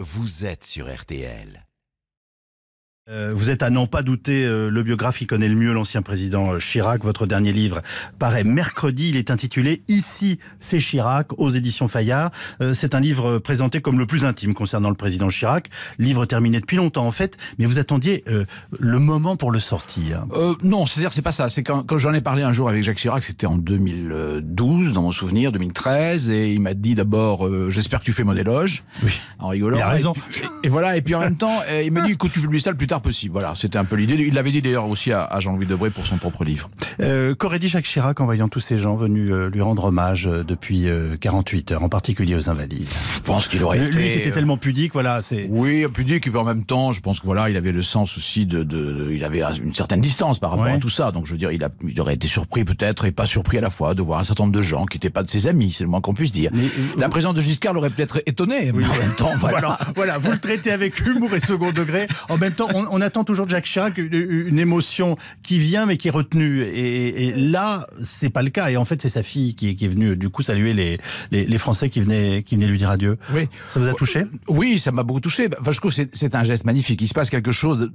vous êtes sur RTL. Euh, vous êtes à n'en pas douter euh, le biographe qui connaît le mieux l'ancien président euh, Chirac. Votre dernier livre paraît mercredi. Il est intitulé Ici, c'est Chirac aux éditions Fayard. c'est un livre présenté comme le plus intime concernant le président Chirac. Livre terminé depuis longtemps en fait, mais vous attendiez le moment pour le sortir. non, c'est-à-dire c'est pas ça. C'est quand, quand j'en ai parlé un jour avec Jacques Chirac, c'était en 2012 dans mon souvenir, 2013, et il m'a dit d'abord j'espère que tu fais mon éloge, oui. en rigolant. Il a raison. Et, et, voilà. Et puis en même temps, il m'a dit écoute tu publies ça le plus tard possible. Voilà, c'était un peu l'idée. Il l'avait dit d'ailleurs aussi à, Jean-Louis Debré pour son propre livre. Euh, Qu'aurait dit Jacques Chirac en voyant tous ces gens venus euh, lui rendre hommage euh, depuis 48 euh, heures, en particulier aux Invalides? Je pense qu'il aurait été. Lui qui était tellement pudique, voilà. c'est. Oui, pudique, et puis en même temps, je pense que voilà, il avait le sens aussi de. de, il avait une certaine distance par rapport à tout ça. Donc je veux dire, il, a, il aurait été surpris peut-être et pas surpris à la fois de voir un certain nombre de gens qui n'étaient pas de ses amis, c'est le moins qu'on puisse dire. la présence de Giscard l'aurait peut-être étonné, mais en même temps, voilà. voilà. vous le traitez avec humour et second degré. En même temps, on, on attend toujours de Jacques Chirac une, émotion qui vient mais qui est retenue. Et, là, c'est pas le cas. Et en fait, c'est sa fille qui, est venue du coup saluer les, les, Français qui venaient, qui venaient lui dire adieu. Oui. Ça vous a touché? Oui, ça m'a beaucoup touché. Enfin, je trouve que c'est un geste magnifique. Il se passe quelque chose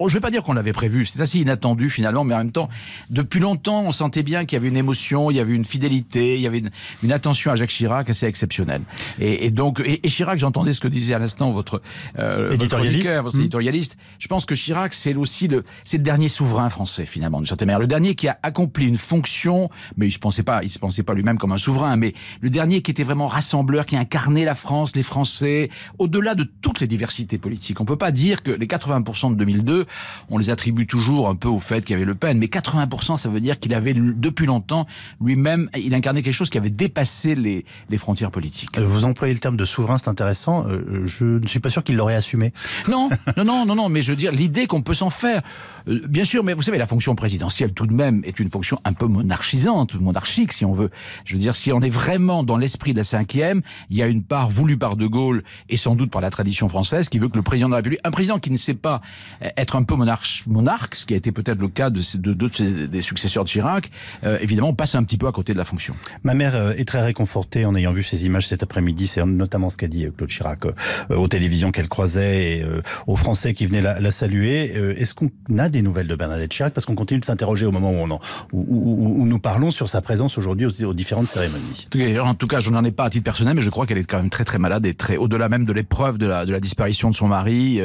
je ne vais pas dire qu'on l'avait prévu, c'est assez inattendu finalement, mais en même temps, depuis longtemps, on sentait bien qu'il y avait une émotion, il y avait une fidélité, il y avait une, attention à Jacques Chirac assez exceptionnelle. Et, donc, et, Chirac, j'entendais ce que disait à l'instant votre, euh, éditorialiste. votre, mmh. éditorialiste. Je pense que Chirac, c'est aussi le, c'est le dernier souverain français finalement, d'une certaine manière, le dernier qui a accompli une fonction, mais il se pensait pas, il se pensait pas lui-même comme un souverain, mais le dernier qui était vraiment rassembleur, qui incarnait la France, les Français, au-delà de toutes les diversités politiques. On peut pas dire que les 80% de 2002 on les attribue toujours un peu au fait qu'il y avait Le Pen, mais 80%, ça veut dire qu'il avait depuis longtemps lui-même, il incarnait quelque chose qui avait dépassé les, frontières politiques. Euh, vous employez le terme de souverain, c'est intéressant. Euh, je ne suis pas sûr qu'il l'aurait assumé. Non, non, non, non, non, mais je veux dire l'idée qu'on peut s'en faire. Euh, bien sûr, mais vous savez, la fonction présidentielle tout de même est une fonction un peu monarchisante, monarchique si on veut. Je veux dire, si on est vraiment dans l'esprit de la cinquième, il y a une part voulue par De Gaulle et sans doute par la tradition française qui veut que le président de la République, un président qui ne sait pas être un peu monarque, monarque ce qui a été peut-être le cas de des successeurs de Chirac, euh, évidemment, passe un petit peu à côté de la fonction. Ma mère euh, est très réconfortée en ayant vu ces images cet après-midi. C'est notamment ce qu'a dit euh, Claude Chirac aux télévisions qu'elle croisait et aux Français qui venaient la, saluer. Est-ce qu'on a des nouvelles de Bernadette Chirac? Parce qu'on continue de s'interroger au moment où, on où, nous parlons sur sa présence aujourd'hui aux, différentes cérémonies. En tout cas, je n'en ai pas à titre personnel, mais je crois qu'elle est quand même très très malade et très au-delà même de l'épreuve de la, de la disparition de son mari.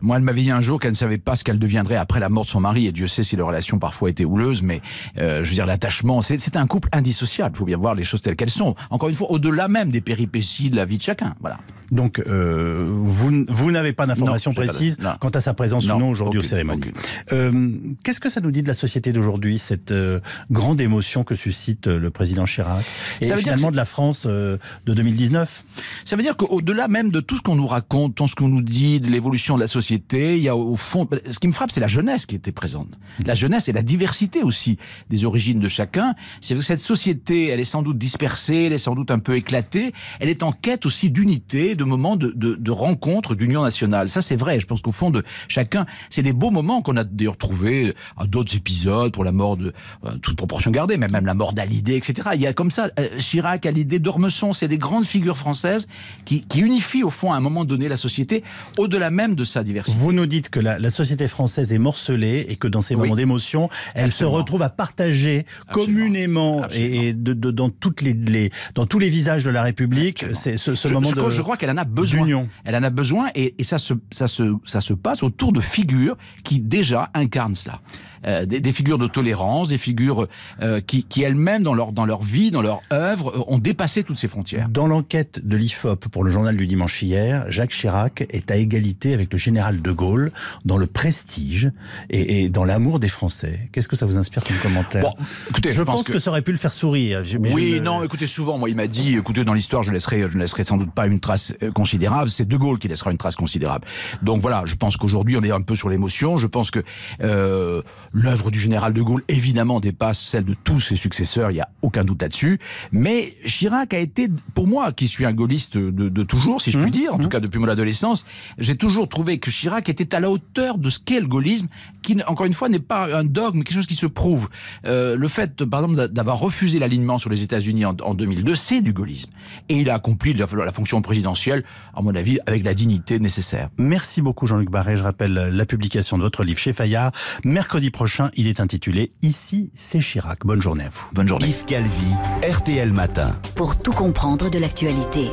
moi, elle m'avait dit un jour qu'elle ne savait pas ce qu'elle deviendrait après la mort de son mari. Et Dieu sait si leur relation parfois était houleuse, mais euh, je veux dire, l'attachement, c'est un couple indissociable. Il faut bien voir les choses telles qu'elles sont. Encore une fois, au-delà même des péripéties de la vie de chacun. Voilà. Donc, euh, vous, vous n'avez pas d'informations précises quant à sa présence ou non aujourd'hui aux cérémonies. Euh, Qu'est-ce que ça nous dit de la société d'aujourd'hui, cette euh, grande émotion que suscite le président Chirac et finalement de la France de 2019 Ça veut dire qu'au-delà même de tout ce qu'on nous raconte, tout ce qu'on nous dit de l'évolution de la société, il y a au fond, ce qui me frappe, c'est la jeunesse qui était présente. La jeunesse et la diversité aussi des origines de chacun. C'est que cette société, elle est sans doute dispersée, elle est sans doute un peu éclatée, elle est en quête aussi d'unité, de moments de, de, de rencontre, d'union nationale. Ça, c'est vrai. Je pense qu'au fond de chacun, c'est des beaux moments qu'on a d'ailleurs trouvés à d'autres épisodes pour la mort de euh, toute proportion gardée, mais même la mort d'Alidé, etc. Il y a comme ça euh, Chirac, Alidé, Dormesson, c'est des grandes figures françaises qui, qui, unifient au fond à un moment donné la société au-delà même de sa diversité. Vous nous dites que la, la société française est morcelée et que dans ces moments d'émotion, elle se retrouve à partager communément et, de, de, dans toutes les, les, dans tous les visages de la République, c'est ce, ce moment je, de je crois qu'elle en a besoin. Elle en a besoin et, et ça, se, ça, se, ça se passe autour de figures qui déjà incarnent cela. Euh, des, figures de tolérance, des figures euh, qui, qui elles-mêmes, dans leur, dans leur vie, dans leur œuvre, euh, ont dépassé toutes ces frontières. Dans l'enquête de l'IFOP pour le journal du dimanche hier, Jacques Chirac est à égalité avec le général de Gaulle dans le prestige et, et dans l'amour des Français. Qu'est-ce que ça vous inspire comme commentaire bon, écoutez, je, pense, que... ça aurait pu le faire sourire. oui, non, écoutez, souvent, moi, il m'a dit, écoutez, dans l'histoire, je laisserai, je ne laisserai sans doute pas une trace considérable. C'est de Gaulle qui laissera une trace considérable. Donc voilà, je pense qu'aujourd'hui, on est un peu sur l'émotion. Je pense que euh, l'œuvre du général de Gaulle, évidemment, dépasse celle de tous ses successeurs, il n'y a aucun doute là-dessus. Mais Chirac a été, pour moi, qui suis un gaulliste de, toujours, si je puis mmh, dire, en tout mmh. cas depuis mon adolescence, j'ai toujours trouvé que Chirac était à la hauteur de ce qu'est le gaullisme, qui, encore une fois, n'est pas un dogme, quelque chose qui se prouve. Euh, le fait, par exemple, d'avoir refusé l'alignement sur les États-Unis en, 2002, c'est du gaullisme. Et il a accompli la, la, fonction présidentielle, à mon avis, avec la dignité nécessaire. Merci beaucoup, Jean-Luc Barré. Je rappelle la publication de votre livre chez Fayard. Mercredi prochain, il est intitulé Ici, c'est Chirac. Bonne journée à vous. Bonne journée. Yves Calvi, RTL Matin. Pour tout comprendre de l'actualité.